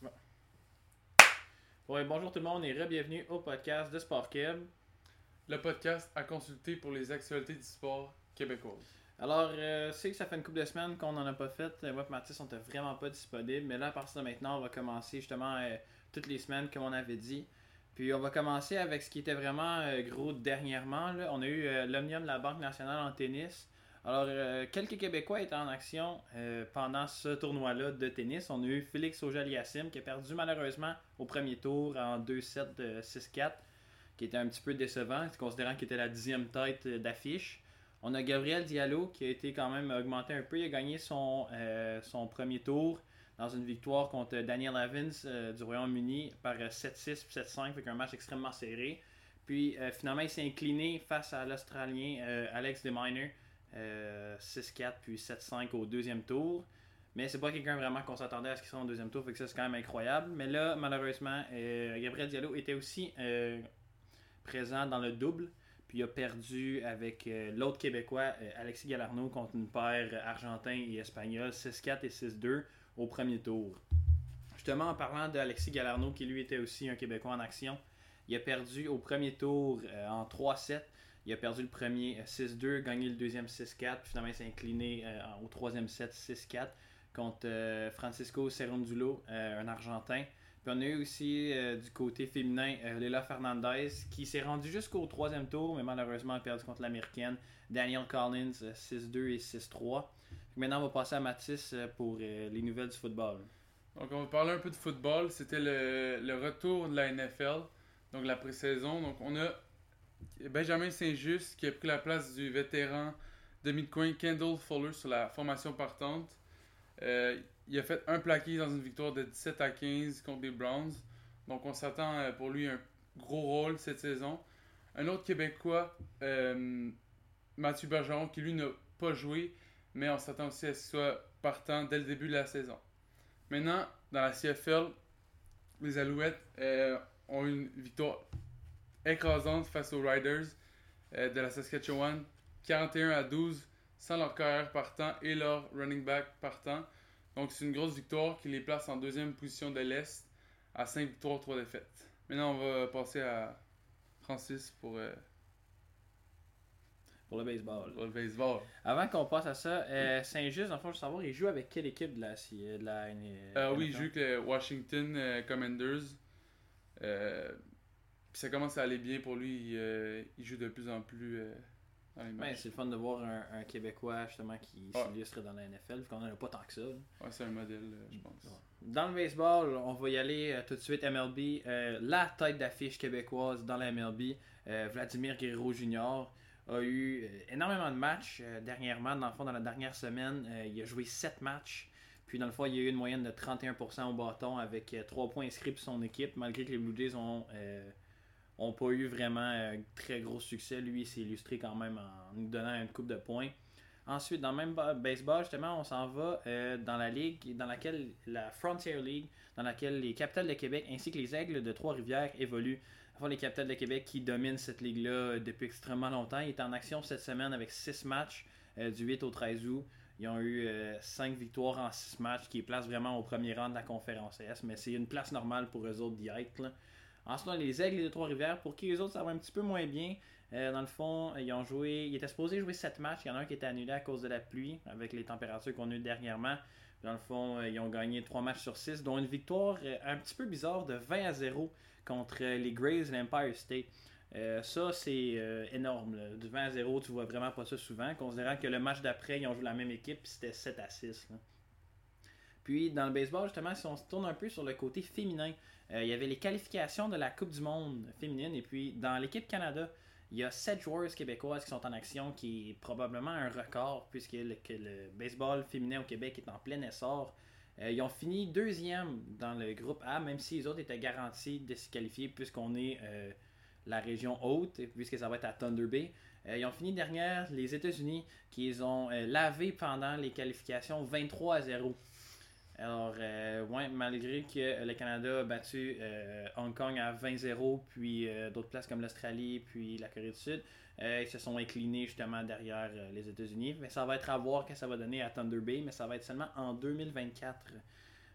Bon. Ouais, bonjour tout le monde et re-bienvenue au podcast de Sport. Le podcast à consulter pour les actualités du sport québécois. Alors, euh, c'est que ça fait une couple de semaines qu'on n'en a pas fait. Euh, Moi et Mathis, on était vraiment pas disponibles. Mais là, à partir de maintenant, on va commencer justement euh, toutes les semaines, comme on avait dit. Puis on va commencer avec ce qui était vraiment euh, gros dernièrement. là. On a eu l'Omnium de la Banque nationale en tennis. Alors, euh, quelques Québécois étaient en action euh, pendant ce tournoi-là de tennis. On a eu Félix Auger-Aliassime qui a perdu malheureusement au premier tour en 2-7 de 6-4, qui était un petit peu décevant, considérant qu'il était la dixième tête d'affiche. On a Gabriel Diallo qui a été quand même augmenté un peu. Il a gagné son, euh, son premier tour dans une victoire contre Daniel Evans du Royaume-Uni par euh, 7-6 puis 7-5, fait un match extrêmement serré. Puis finalement, il s'est incliné face à l'Australien Alex DeMiner, euh, 6-4 puis 7-5 au deuxième tour. Mais c'est pas quelqu'un vraiment qu'on s'attendait à ce qu'il soit en deuxième tour, fait que ça c'est quand même incroyable. Mais là, malheureusement, euh, Gabriel Diallo était aussi euh, présent dans le double. Puis il a perdu avec euh, l'autre Québécois, euh, Alexis Galarno, contre une paire euh, argentin et espagnol, 6-4 et 6-2 au premier tour. Justement, en parlant d'Alexis Galarno, qui lui était aussi un Québécois en action, il a perdu au premier tour euh, en 3-7. Il a perdu le premier euh, 6-2, gagné le deuxième 6-4, puis finalement il s'est incliné euh, au troisième set 6-4 contre euh, Francisco Cerundulo, euh, un Argentin. Puis on a eu aussi euh, du côté féminin euh, Fernandez qui s'est rendue jusqu'au troisième tour, mais malheureusement a perdu contre l'américaine Danielle Collins euh, 6-2 et 6-3. Maintenant on va passer à Mathis euh, pour euh, les nouvelles du football. Donc, on va parler un peu de football. C'était le, le retour de la NFL, donc la pré-saison. Donc, on a Benjamin Saint-Just qui a pris la place du vétéran de midcoin Kendall Fuller sur la formation partante. Euh, il a fait un plaqué dans une victoire de 17 à 15 contre les Browns. Donc, on s'attend euh, pour lui un gros rôle cette saison. Un autre Québécois, euh, Mathieu Bergeron, qui lui n'a pas joué, mais on s'attend aussi à ce qu'il soit partant dès le début de la saison. Maintenant, dans la CFL, les Alouettes ont une victoire écrasante face aux Riders euh, de la Saskatchewan, 41 à 12, sans leur carrière partant et leur running back partant. Donc c'est une grosse victoire qui les place en deuxième position de l'Est à 5 victoires, 3 défaites. Maintenant, on va passer à Francis pour, euh, Pour le baseball. pour le baseball. Avant qu'on passe à ça, euh, Saint-Just, je veux savoir, il joue avec quelle équipe de la, de la Euh, oui, il joue avec les Washington Commanders. Puis ça commence à aller bien pour lui. Il, euh, il joue de plus en plus euh, dans les Ouais, matchs. c'est le fun de voir un, un Québécois justement qui Ouais. s'illustre dans la NFL, vu qu'on n'en a pas tant que ça. Ouais, c'est un modèle, euh, je pense. Dans le baseball, on va y aller tout de suite MLB. La tête d'affiche québécoise dans la MLB, Vladimir Guerrero Jr. a eu énormément de matchs dernièrement. Dans le fond, dans la dernière semaine, il a joué 7 matchs. Puis dans le fond, il y a eu une moyenne de 31% au bâton avec 3 points inscrits pour son équipe, malgré que les Blue Jays ont, euh, ont pas eu vraiment euh, très gros succès. Lui, il s'est illustré quand même en nous donnant une coupe de points. Ensuite, dans le même ba- baseball, justement, on s'en va euh, dans la ligue dans laquelle la Frontier League, dans laquelle les Capitales de Québec ainsi que les Aigles de Trois-Rivières évoluent. Enfin, les Capitales de Québec qui dominent cette ligue-là euh, depuis extrêmement longtemps. Ils étaient en action cette semaine avec 6 matchs du 8 au 13 août. Ils ont eu 5 victoires en 6 matchs, qui placent vraiment au premier rang de la conférence S, mais c'est une place normale pour eux autres d'y. Ensuite, on a les Aigles de Trois-Rivières, pour qui les autres, ça va un petit peu moins bien. Euh, dans le fond, ils ont joué. Ils étaient supposés jouer 7 matchs. Il y en a un qui était annulé à cause de la pluie, avec les températures qu'on a eues dernièrement. Dans le fond, euh, ils ont gagné 3 matchs sur 6, dont une victoire euh, un petit peu bizarre de 20 à 0 contre les Grays de l'Empire State. Ça, c'est énorme. Du 20 à 0, tu vois vraiment pas ça souvent, considérant que le match d'après, ils ont joué la même équipe, c'était 7 à 6. là. Puis, dans le baseball, justement, si on se tourne un peu sur le côté féminin, il y avait les qualifications de la Coupe du Monde féminine, et puis dans l'équipe Canada, il y a 7 joueuses québécoises qui sont en action, qui est probablement un record, puisque le, baseball féminin au Québec est en plein essor. Euh, ils ont fini deuxième dans le groupe A, même si les autres étaient garantis de se qualifier, puisqu'on est euh, la région haute, puisque ça va être à Thunder Bay. Euh, ils ont fini dernière les États-Unis, qui les ont euh, lavés pendant les qualifications 23 à 0. Alors, euh, ouais, malgré que le Canada a battu euh, Hong Kong à 20-0, puis euh, d'autres places comme l'Australie, puis la Corée du Sud, euh, ils se sont inclinés justement derrière euh, les États-Unis. Mais ça va être à voir que ça va donner à Thunder Bay, mais ça va être seulement en 2024.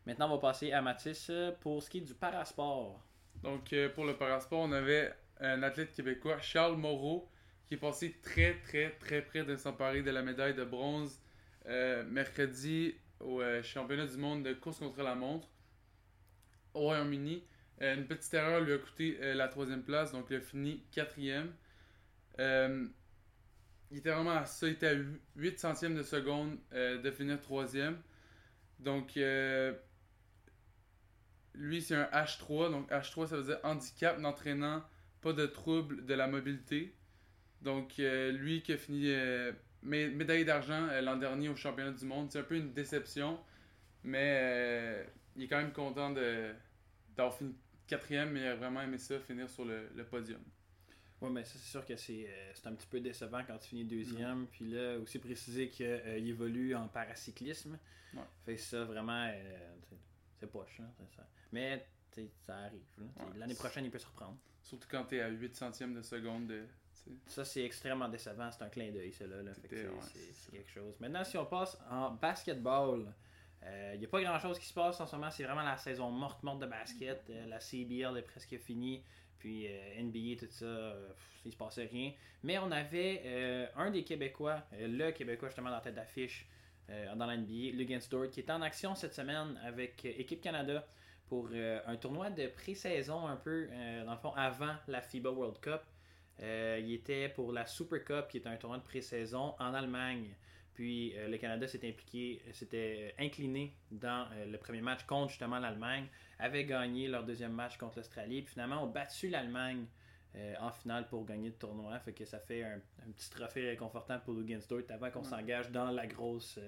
Maintenant, on va passer à Mathis euh, pour ce qui est du parasport. Donc, euh, pour le parasport, on avait un athlète québécois, Charles Moreau, qui est passé très, très, très près de s'emparer de la médaille de bronze euh, mercredi au championnat du monde de course contre la montre au Royaume-Uni. une petite erreur lui a coûté la troisième place, donc il a fini quatrième. il était vraiment à ça, il était à 8 centièmes de seconde de finir troisième. Donc, lui, c'est un H3. Donc, H3, ça veut dire handicap n'entraînant pas de trouble de la mobilité. Donc, euh, lui qui a fini euh, médaille d'argent euh, l'an dernier au championnat du monde, c'est un peu une déception. Mais il est quand même content d'avoir fini quatrième, mais il a vraiment aimé ça, finir sur le, podium. Oui, mais c'est sûr que c'est un petit peu décevant quand tu finis deuxième. Puis là, aussi préciser qu'il évolue en paracyclisme. Fait ça, vraiment, c'est poche. Hein, ça. Mais ça arrive. L'année prochaine, il peut se reprendre. Surtout quand tu es à 8 centièmes de seconde. Ça, c'est extrêmement décevant. C'est un clin d'œil, c'est là. c'est quelque chose. Maintenant, si on passe en basketball, il euh, n'y a pas grand chose qui se passe en ce moment. C'est vraiment la saison morte-morte de basket. Euh, la CBL est presque finie. Puis euh, NBA, tout ça, il se passait rien. Mais on avait un des Québécois, le Québécois justement dans la tête d'affiche dans la NBA, Lugan Stewart, qui est en action cette semaine avec Équipe Canada pour un tournoi de pré-saison un peu, dans le fond, avant la FIBA World Cup. Euh, il était pour la Super Cup, qui est un tournoi de pré-saison en Allemagne. Puis le Canada s'est impliqué, s'était incliné dans le premier match contre justement l'Allemagne, avait gagné leur deuxième match contre l'Australie, puis finalement ont battu l'Allemagne en finale pour gagner le tournoi. Fait que ça fait un, petit trophée réconfortant pour Lugansdorf avant qu'on s'engage dans la grosse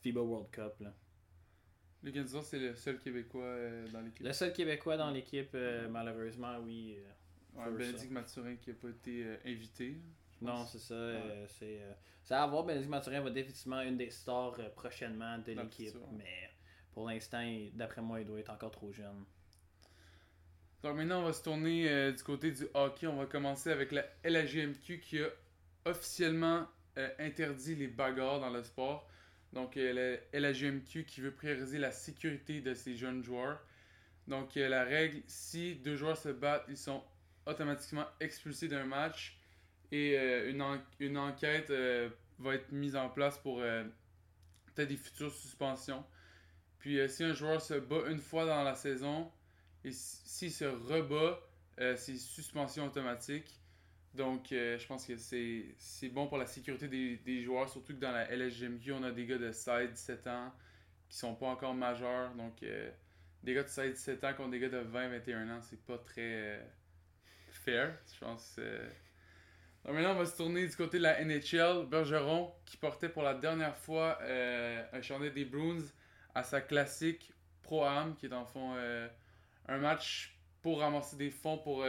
FIBA World Cup. Là. Le c'est le seul Québécois euh, dans l'équipe. Le seul Québécois dans l'équipe, euh, malheureusement, oui. Euh, Bénédicte Mathurin qui n'a pas été invité. Non, c'est ça. c'est ça à voir. Bénédicte Mathurin va définitivement une des stars prochainement de l'équipe. Mais pour l'instant, d'après moi, il doit être encore trop jeune. Donc maintenant, on va se tourner du côté du hockey. On va commencer avec la LAGMQ qui a officiellement interdit les bagarres dans le sport. Donc, la LAGMQ qui veut prioriser la sécurité de ses jeunes joueurs. Donc, la règle, si deux joueurs se battent, ils sont automatiquement expulsés d'un match et euh, une, une, enquête euh, va être mise en place pour euh, peut-être des futures suspensions. Puis, si un joueur se bat une fois dans la saison et s'il se rebat, c'est suspension automatique. Donc, je pense que c'est bon pour la sécurité des, joueurs, surtout que dans la LSGMQ, on a des gars de 16-17 ans qui sont pas encore majeurs. Donc, des gars de 16-17 ans contre des gars de 20-21 ans, c'est pas très fair, je pense. Donc, maintenant, on va se tourner du côté de la NHL. Bergeron, qui portait pour la dernière fois un chandail des Bruins à sa classique Pro-Am, qui est en fond un match pour ramasser des fonds pour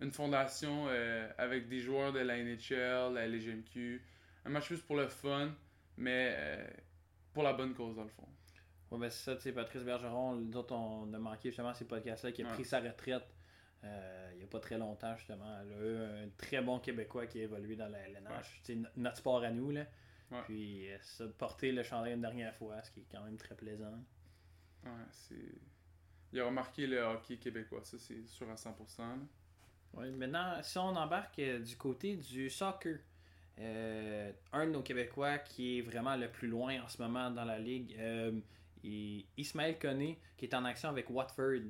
une fondation euh, avec des joueurs de la NHL, la LGMQ. Un match plus pour le fun, mais euh, pour la bonne cause, dans le fond. Oui, ben c'est ça, tu sais, Patrice Bergeron, dont on a manqué justement ces podcasts-là, qui a pris sa retraite euh, il n'y a pas très longtemps, justement. Un très bon Québécois qui a évolué dans la LNH. C'est notre sport à nous, là. Puis, ça, porter le chandail une dernière fois, ce qui est quand même très plaisant. Ouais, c'est. Il a remarqué le hockey québécois, ça, c'est sûr à 100%. Oui, maintenant, si on embarque euh, du côté du soccer, euh, un de nos Québécois qui est vraiment le plus loin en ce moment dans la ligue, euh, Ismaël Koné, qui est en action avec Watford,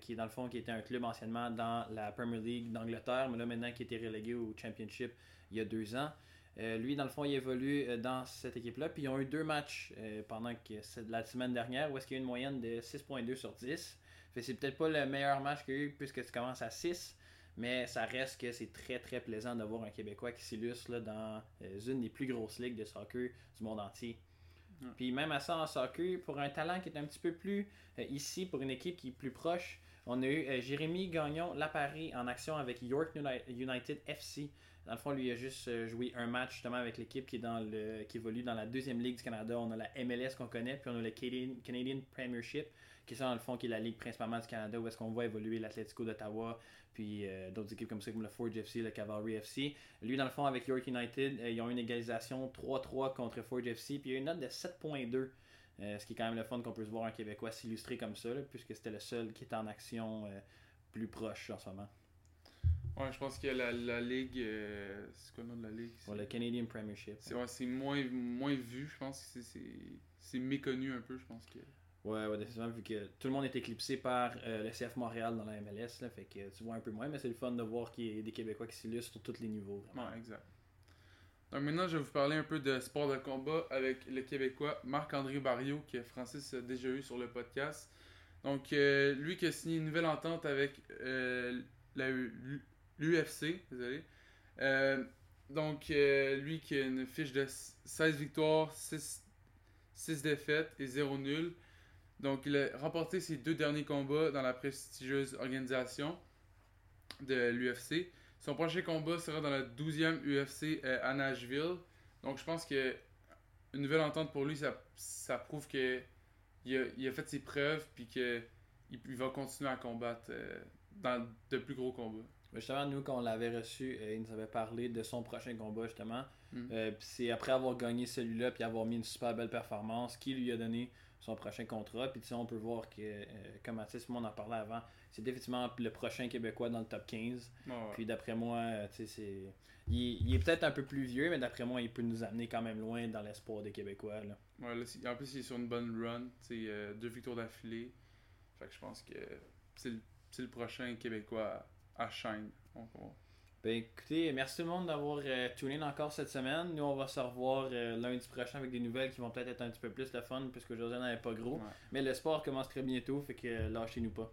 qui est dans le fond qui était un club anciennement dans la Premier League d'Angleterre, mais là maintenant qui été relégué au Championship il y a deux ans. lui, dans le fond, il évolue dans cette équipe-là. Puis ils ont eu deux matchs pendant la semaine dernière où est-ce qu'il y a eu une moyenne de 6.2 sur 10. Fait c'est peut-être pas le meilleur match qu'il y a eu puisque tu commences à 6. Mais ça reste que c'est très très plaisant d'avoir un Québécois qui s'illustre dans euh, une des plus grosses ligues de soccer du monde entier. Puis même à ça en soccer, pour un talent qui est un petit peu plus euh, ici, pour une équipe qui est plus proche, on a eu euh, Jérémy Gagnon Laparis en action avec York United FC. Dans le fond, lui a juste joué un match justement avec l'équipe qui, est dans le, qui évolue dans la deuxième ligue du Canada. On a la MLS qu'on connaît, puis on a le Canadian, Premiership, qui est dans le fond qui est la ligue principalement du Canada, où est-ce qu'on voit évoluer l'Atlético d'Ottawa, puis euh, d'autres équipes comme ça, comme le Forge FC, le Cavalry FC. Lui, dans le fond, avec York United, euh, ils ont une égalisation 3-3 contre Forge FC, puis il y a une note de 7.2 Euh, ce qui est quand même le fun qu'on peut se voir un Québécois s'illustrer comme ça, là, puisque c'était le seul qui était en action plus proche en ce moment. Ouais, je pense que la, la ligue. c'est quoi le nom de la ligue? Le Canadian Premiership. C'est ouais, moins, moins vu, je pense que c'est méconnu un peu, je pense que. Ouais, ouais, définitivement, vu que tout le monde est éclipsé par euh, le CF Montréal dans la MLS, là, fait que tu vois un peu moins, mais c'est le fun de voir qu'il y a des Québécois qui s'illustrent sur tous les niveaux. vraiment. Exact. Donc maintenant, je vais vous parler un peu de sport de combat avec le Québécois Marc-André Barriot, que Francis a déjà eu sur le podcast. Donc, euh, lui qui a signé une nouvelle entente avec euh, l'UFC, désolé. Euh, donc, euh, lui qui a une fiche de 16 victoires, 6, 6 défaites et 0 nul. Donc, il a remporté ses deux derniers combats dans la prestigieuse organisation de l'UFC. Son prochain combat sera dans la 12e UFC euh, à Nashville. Donc je pense que une nouvelle entente pour lui, ça, ça prouve que il a, il a fait ses preuves puis que il, va continuer à combattre euh, dans de plus gros combats. Justement, nous, quand on l'avait reçu, euh, il nous avait parlé de son prochain combat, justement. Mm. Euh, puis c'est après avoir gagné celui-là, puis avoir mis une super belle performance, qui lui a donné son prochain contrat. Puis tu sais, on peut voir que, euh, comme Mathis, on en parlait avant, c'est définitivement le prochain Québécois dans le top 15. Ouais, ouais. Puis d'après moi, euh, tu sais, c'est. Il, est- il est peut-être un peu plus vieux, mais d'après moi, il peut nous amener quand même loin dans l'espoir des Québécois. Là. Ouais, là, en plus, il est sur une bonne run. tu sais, euh, deux victoires d'affilée. Fait que je pense que c'est le, le prochain Québécois à. Donc, on- Ben écoutez, merci tout le monde d'avoir euh, tuné encore cette semaine. Nous, on va se revoir euh, lundi prochain avec des nouvelles qui vont peut-être être un petit peu plus le fun, puisque on n'avait pas gros. Ouais. Mais le sport commence très bientôt, fait que euh, lâchez-nous pas.